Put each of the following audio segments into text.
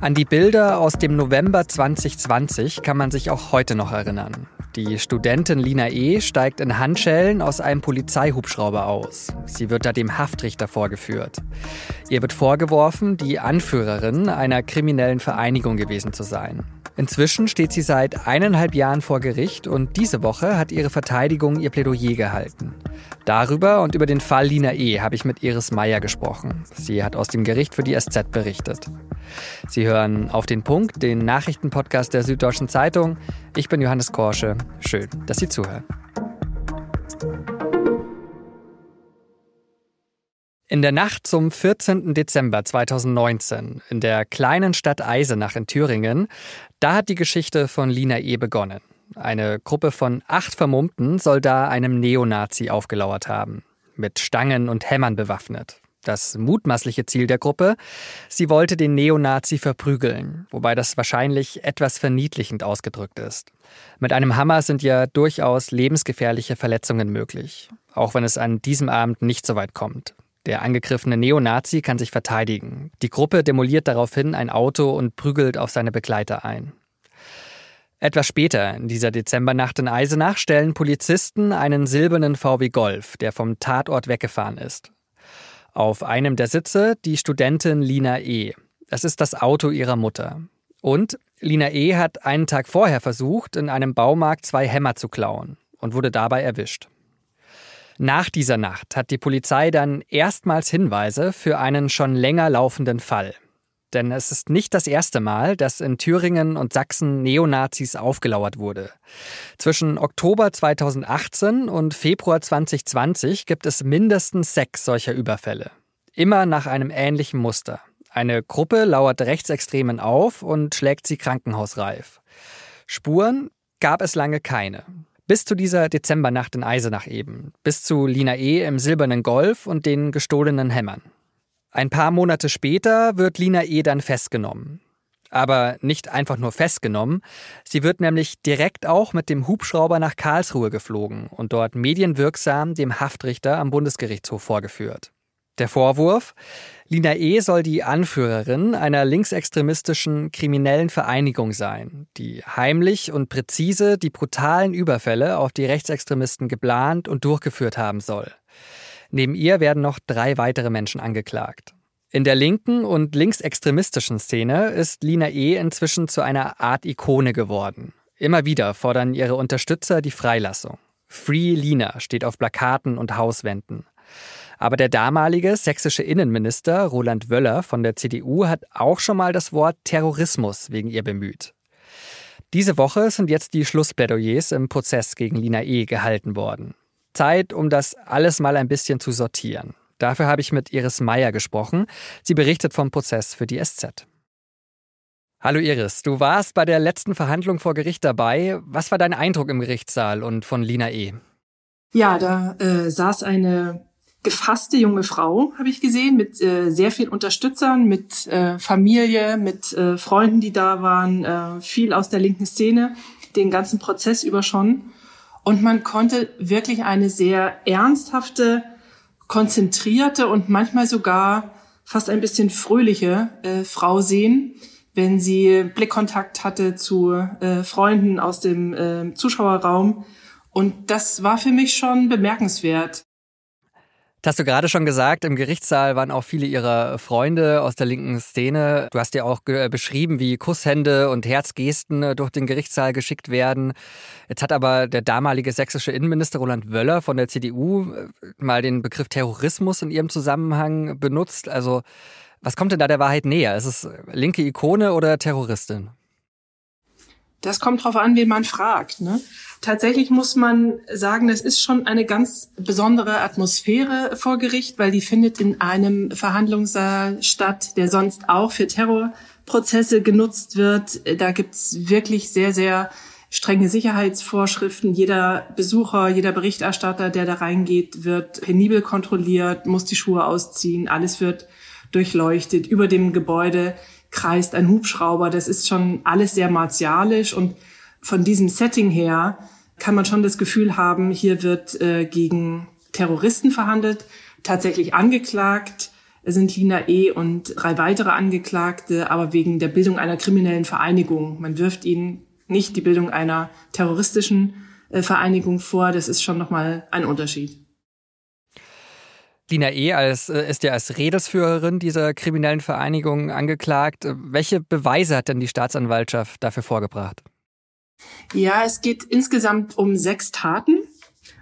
An die Bilder aus dem November 2020 kann man sich auch heute noch erinnern. Die Studentin Lina E. steigt in Handschellen aus einem Polizeihubschrauber aus. Sie wird da dem Haftrichter vorgeführt. Ihr wird vorgeworfen, die Anführerin einer kriminellen Vereinigung gewesen zu sein. Inzwischen steht sie seit eineinhalb Jahren vor Gericht und diese Woche hat ihre Verteidigung ihr Plädoyer gehalten. Darüber und über den Fall Lina E. habe ich mit Iris Meyer gesprochen. Sie hat aus dem Gericht für die SZ berichtet. Sie hören auf den Punkt, den Nachrichtenpodcast der Süddeutschen Zeitung. Ich bin Johannes Korsche. Schön, dass Sie zuhören. In der Nacht zum 14. Dezember 2019 in der kleinen Stadt Eisenach in Thüringen, da hat die Geschichte von Lina E. begonnen. Eine Gruppe von acht Vermummten soll da einem Neonazi aufgelauert haben, mit Stangen und Hämmern bewaffnet. Das mutmaßliche Ziel der Gruppe, sie wollte den Neonazi verprügeln, wobei das wahrscheinlich etwas verniedlichend ausgedrückt ist. Mit einem Hammer sind ja durchaus lebensgefährliche Verletzungen möglich, auch wenn es an diesem Abend nicht so weit kommt. Der angegriffene Neonazi kann sich verteidigen. Die Gruppe demoliert daraufhin ein Auto und prügelt auf seine Begleiter ein. Etwas später, in dieser Dezembernacht in Eisenach, stellen Polizisten einen silbernen VW Golf, der vom Tatort weggefahren ist. Auf einem der Sitze die Studentin Lina E. Das ist das Auto ihrer Mutter. Und Lina E. hat einen Tag vorher versucht, in einem Baumarkt zwei Hämmer zu klauen und wurde dabei erwischt. Nach dieser Nacht hat die Polizei dann erstmals Hinweise für einen schon länger laufenden Fall. Denn es ist nicht das erste Mal, dass in Thüringen und Sachsen Neonazis aufgelauert wurde. Zwischen Oktober 2018 und Februar 2020 gibt es mindestens sechs solcher Überfälle. Immer nach einem ähnlichen Muster. Eine Gruppe lauert Rechtsextremen auf und schlägt sie krankenhausreif. Spuren gab es lange keine. Bis zu dieser Dezembernacht in Eisenach eben. Bis zu Lina E. im silbernen Golf und den gestohlenen Hämmern. Ein paar Monate später wird Lina E. dann festgenommen. Aber nicht einfach nur festgenommen, sie wird nämlich direkt auch mit dem Hubschrauber nach Karlsruhe geflogen und dort medienwirksam dem Haftrichter am Bundesgerichtshof vorgeführt. Der Vorwurf, Lina E. soll die Anführerin einer linksextremistischen kriminellen Vereinigung sein, die heimlich und präzise die brutalen Überfälle auf die Rechtsextremisten geplant und durchgeführt haben soll. Neben ihr werden noch drei weitere Menschen angeklagt. In der linken und linksextremistischen Szene ist Lina E. inzwischen zu einer Art Ikone geworden. Immer wieder fordern ihre Unterstützer die Freilassung. Free Lina steht auf Plakaten und Hauswänden. Aber der damalige sächsische Innenminister Roland Wöller von der CDU hat auch schon mal das Wort Terrorismus wegen ihr bemüht. Diese Woche sind jetzt die Schlussplädoyers im Prozess gegen Lina E. gehalten worden. Zeit, um das alles mal ein bisschen zu sortieren. Dafür habe ich mit Iris Meyer gesprochen. Sie berichtet vom Prozess für die SZ. Hallo Iris, du warst bei der letzten Verhandlung vor Gericht dabei. Was war dein Eindruck im Gerichtssaal und von Lina E? Ja, da äh, saß eine gefasste junge Frau, habe ich gesehen, mit äh, sehr viel Unterstützern, mit äh, Familie, mit äh, Freunden, die da waren, äh, viel aus der linken Szene, den ganzen Prozess über schon. Und man konnte wirklich eine sehr ernsthafte, konzentrierte und manchmal sogar fast ein bisschen fröhliche äh, Frau sehen, wenn sie Blickkontakt hatte zu äh, Freunden aus dem äh, Zuschauerraum. Und das war für mich schon bemerkenswert. Das hast du gerade schon gesagt, im Gerichtssaal waren auch viele ihrer Freunde aus der linken Szene. Du hast ja auch beschrieben, wie Kusshände und Herzgesten äh, durch den Gerichtssaal geschickt werden. Jetzt hat aber der damalige sächsische Innenminister Roland Wöller von der CDU äh, mal den Begriff Terrorismus in ihrem Zusammenhang benutzt. Also, was kommt denn da der Wahrheit näher? Ist es linke Ikone oder Terroristin? Das kommt drauf an, wen man fragt. Ne? Tatsächlich muss man sagen, das ist schon eine ganz besondere Atmosphäre vor Gericht, weil die findet in einem Verhandlungssaal statt, der sonst auch für Terrorprozesse genutzt wird. Da gibt's wirklich sehr, sehr strenge Sicherheitsvorschriften. Jeder Besucher, jeder Berichterstatter, der da reingeht, wird penibel kontrolliert, muss die Schuhe ausziehen. Alles wird durchleuchtet. Über dem Gebäude kreist ein Hubschrauber. Das ist schon alles sehr martialisch und von diesem Setting her kann man schon das Gefühl haben, hier wird äh, gegen Terroristen verhandelt, tatsächlich angeklagt sind Lina E. und drei weitere Angeklagte, aber wegen der Bildung einer kriminellen Vereinigung. Man wirft ihnen nicht die Bildung einer terroristischen äh, Vereinigung vor. Das ist schon nochmal ein Unterschied. Lina E. Als, äh, ist ja als Redelsführerin dieser kriminellen Vereinigung angeklagt. Welche Beweise hat denn die Staatsanwaltschaft dafür vorgebracht? Ja, es geht insgesamt um sechs Taten,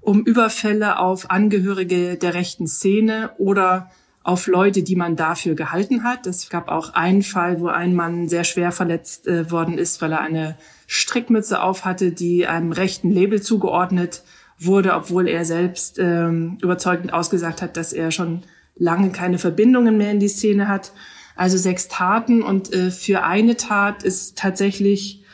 um Überfälle auf Angehörige der rechten Szene oder auf Leute, die man dafür gehalten hat. Es gab auch einen Fall, wo ein Mann sehr schwer verletzt äh, worden ist, weil er eine Strickmütze aufhatte, die einem rechten Label zugeordnet wurde, obwohl er selbst ähm, überzeugend ausgesagt hat, dass er schon lange keine Verbindungen mehr in die Szene hat. Also sechs Taten und äh, für eine Tat ist tatsächlich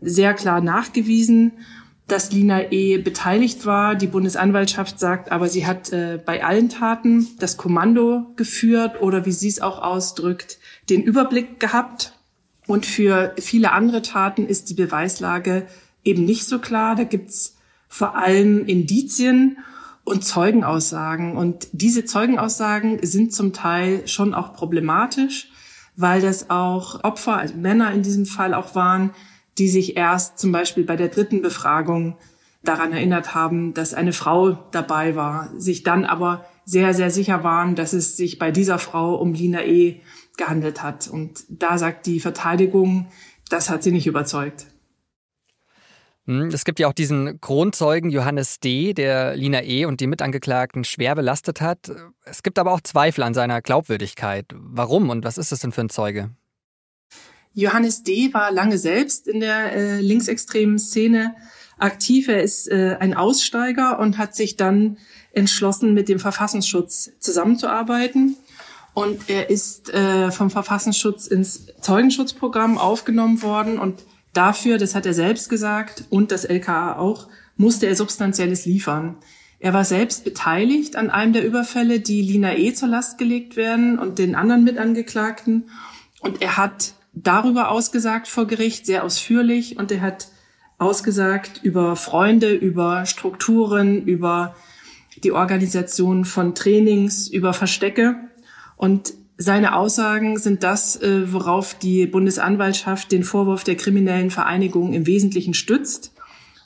sehr klar nachgewiesen, dass Lina E. beteiligt war. Die Bundesanwaltschaft sagt aber, sie hat äh, bei allen Taten das Kommando geführt oder wie sie es auch ausdrückt, den Überblick gehabt. Und für viele andere Taten ist die Beweislage eben nicht so klar. Da gibt's vor allem Indizien und Zeugenaussagen. Und diese Zeugenaussagen sind zum Teil schon auch problematisch, weil das auch Opfer, also Männer in diesem Fall auch waren, die sich erst zum Beispiel bei der dritten Befragung daran erinnert haben, dass eine Frau dabei war, sich dann aber sehr, sehr sicher waren, dass es sich bei dieser Frau um Lina E. gehandelt hat. Und da sagt die Verteidigung, das hat sie nicht überzeugt. Hm, es gibt ja auch diesen Kronzeugen Johannes D., der Lina E. und die Mitangeklagten schwer belastet hat. Es gibt aber auch Zweifel an seiner Glaubwürdigkeit. Warum und was ist das denn für ein Zeuge? Johannes D. war lange selbst in der äh, linksextremen Szene aktiv. Er ist äh, ein Aussteiger und hat sich dann entschlossen, mit dem Verfassungsschutz zusammenzuarbeiten. Und er ist äh, vom Verfassungsschutz ins Zeugenschutzprogramm aufgenommen worden. Und dafür, das hat er selbst gesagt und das LKA auch, musste er Substanzielles liefern. Er war selbst beteiligt an einem der Überfälle, die Lina E. zur Last gelegt werden und den anderen Mitangeklagten. Und er hat darüber ausgesagt vor Gericht, sehr ausführlich. Und er hat ausgesagt über Freunde, über Strukturen, über die Organisation von Trainings, über Verstecke. Und seine Aussagen sind das, äh, worauf die Bundesanwaltschaft den Vorwurf der kriminellen Vereinigung im Wesentlichen stützt.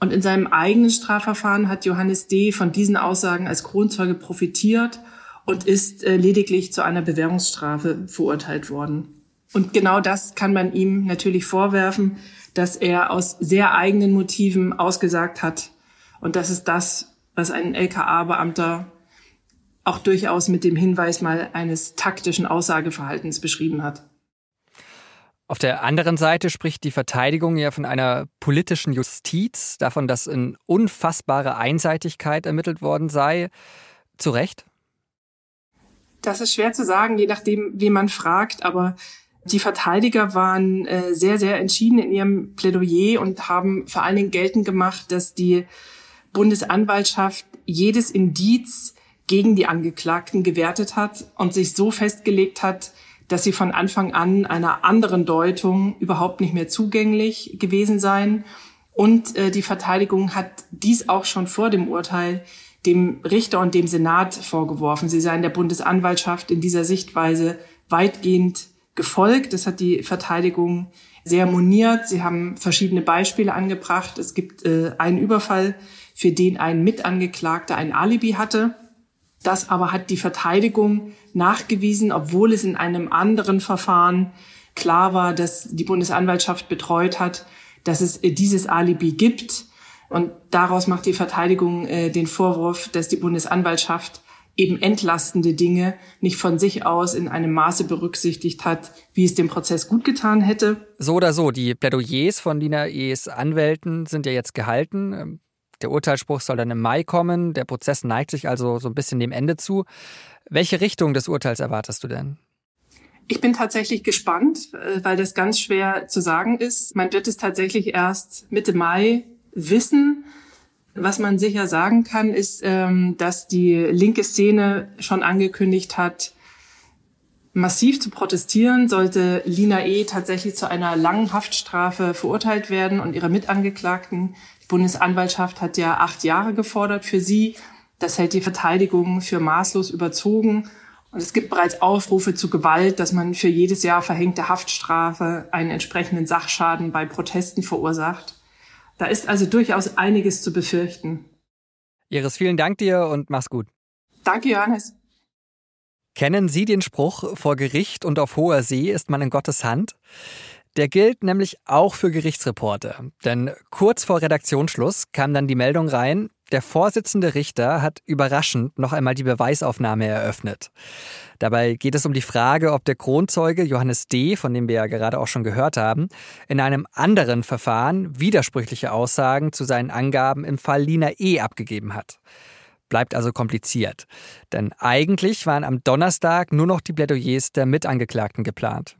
Und in seinem eigenen Strafverfahren hat Johannes D. von diesen Aussagen als Kronzeuge profitiert und ist äh, lediglich zu einer Bewährungsstrafe verurteilt worden. Und genau das kann man ihm natürlich vorwerfen, dass er aus sehr eigenen Motiven ausgesagt hat. Und das ist das, was ein LKA-Beamter auch durchaus mit dem Hinweis mal eines taktischen Aussageverhaltens beschrieben hat. Auf der anderen Seite spricht die Verteidigung ja von einer politischen Justiz, davon, dass in unfassbare Einseitigkeit ermittelt worden sei. Zu Recht? Das ist schwer zu sagen, je nachdem, wie man fragt, aber die Verteidiger waren äh, sehr, sehr entschieden in ihrem Plädoyer und haben vor allen Dingen geltend gemacht, dass die Bundesanwaltschaft jedes Indiz gegen die Angeklagten gewertet hat und sich so festgelegt hat, dass sie von Anfang an einer anderen Deutung überhaupt nicht mehr zugänglich gewesen seien. Und äh, die Verteidigung hat dies auch schon vor dem Urteil dem Richter und dem Senat vorgeworfen. Sie seien der Bundesanwaltschaft in dieser Sichtweise weitgehend gefolgt. Das hat die Verteidigung sehr moniert. Sie haben verschiedene Beispiele angebracht. Es gibt äh, einen Überfall, für den ein Mitangeklagter ein Alibi hatte. Das aber hat die Verteidigung nachgewiesen, obwohl es in einem anderen Verfahren klar war, dass die Bundesanwaltschaft betreut hat, dass es äh, dieses Alibi gibt. Und daraus macht die Verteidigung äh, den Vorwurf, dass die Bundesanwaltschaft eben entlastende Dinge nicht von sich aus in einem Maße berücksichtigt hat, wie es dem Prozess gut getan hätte. So oder so, die Plädoyers von Lina E.s Anwälten sind ja jetzt gehalten. Der Urteilsspruch soll dann im Mai kommen. Der Prozess neigt sich also so ein bisschen dem Ende zu. Welche Richtung des Urteils erwartest du denn? Ich bin tatsächlich gespannt, äh, weil das ganz schwer zu sagen ist. Man wird es tatsächlich erst Mitte Mai wissen. Was man sicher sagen kann, ist, ähm, dass die linke Szene schon angekündigt hat, massiv zu protestieren, sollte Lina E. tatsächlich zu einer langen Haftstrafe verurteilt werden und ihre Mitangeklagten. Die Bundesanwaltschaft hat ja acht Jahre gefordert für sie. Das hält die Verteidigung für maßlos überzogen. Und es gibt bereits Aufrufe zu Gewalt, dass man für jedes Jahr verhängte Haftstrafe einen entsprechenden Sachschaden bei Protesten verursacht. Da ist also durchaus einiges zu befürchten. Iris, vielen Dank dir und mach's gut. Danke, Johannes. Kennen Sie den Spruch, vor Gericht und auf hoher See ist man in Gottes Hand? Der gilt nämlich auch für Gerichtsreporter. Denn kurz vor Redaktionsschluss kam dann die Meldung rein, der Vorsitzende Richter hat überraschend noch einmal die Beweisaufnahme eröffnet. Dabei geht es um die Frage, ob der Kronzeuge Johannes D., von dem wir ja gerade auch schon gehört haben, in einem anderen Verfahren widersprüchliche Aussagen zu seinen Angaben im Fall Lina E. abgegeben hat. Bleibt also kompliziert. Denn eigentlich waren am Donnerstag nur noch die Plädoyers der Mitangeklagten geplant.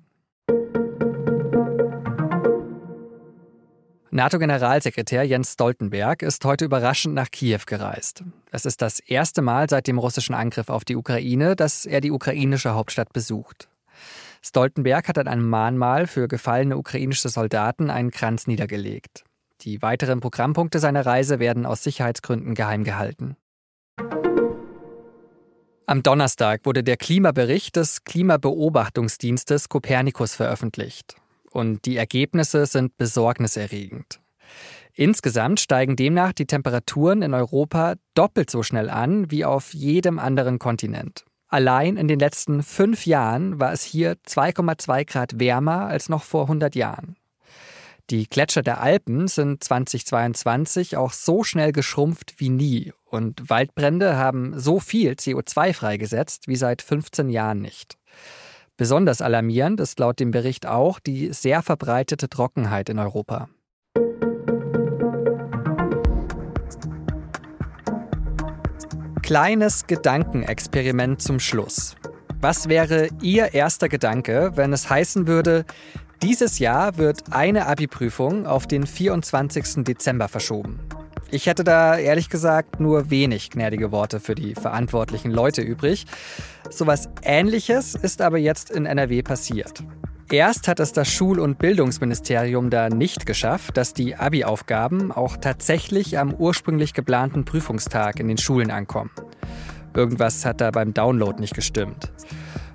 NATO-Generalsekretär Jens Stoltenberg ist heute überraschend nach Kiew gereist. Es ist das erste Mal seit dem russischen Angriff auf die Ukraine, dass er die ukrainische Hauptstadt besucht. Stoltenberg hat an einem Mahnmal für gefallene ukrainische Soldaten einen Kranz niedergelegt. Die weiteren Programmpunkte seiner Reise werden aus Sicherheitsgründen geheim gehalten. Am Donnerstag wurde der Klimabericht des Klimabeobachtungsdienstes Copernicus veröffentlicht und die Ergebnisse sind besorgniserregend. Insgesamt steigen demnach die Temperaturen in Europa doppelt so schnell an wie auf jedem anderen Kontinent. Allein in den letzten fünf Jahren war es hier 2,2 Grad wärmer als noch vor 100 Jahren. Die Gletscher der Alpen sind 2022 auch so schnell geschrumpft wie nie und Waldbrände haben so viel CO2 freigesetzt wie seit 15 Jahren nicht. Besonders alarmierend ist laut dem Bericht auch die sehr verbreitete Trockenheit in Europa. Kleines Gedankenexperiment zum Schluss. Was wäre Ihr erster Gedanke, wenn es heißen würde, dieses Jahr wird eine Abi-Prüfung auf den 24. Dezember verschoben? Ich hätte da ehrlich gesagt nur wenig gnädige Worte für die verantwortlichen Leute übrig. Sowas ähnliches ist aber jetzt in NRW passiert. Erst hat es das Schul- und Bildungsministerium da nicht geschafft, dass die Abi-Aufgaben auch tatsächlich am ursprünglich geplanten Prüfungstag in den Schulen ankommen. Irgendwas hat da beim Download nicht gestimmt.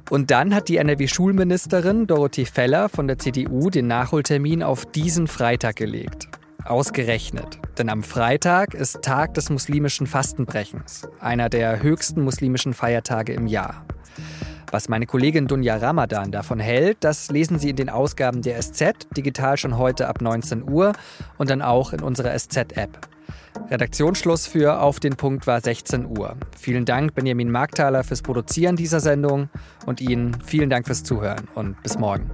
Und dann hat die NRW-Schulministerin Dorothee Feller von der CDU den Nachholtermin auf diesen Freitag gelegt. Ausgerechnet. Denn am Freitag ist Tag des muslimischen Fastenbrechens, einer der höchsten muslimischen Feiertage im Jahr. Was meine Kollegin Dunja Ramadan davon hält, das lesen Sie in den Ausgaben der SZ, digital schon heute ab 19 Uhr und dann auch in unserer SZ-App. Redaktionsschluss für Auf den Punkt war 16 Uhr. Vielen Dank Benjamin Markthaler fürs Produzieren dieser Sendung und Ihnen vielen Dank fürs Zuhören und bis morgen.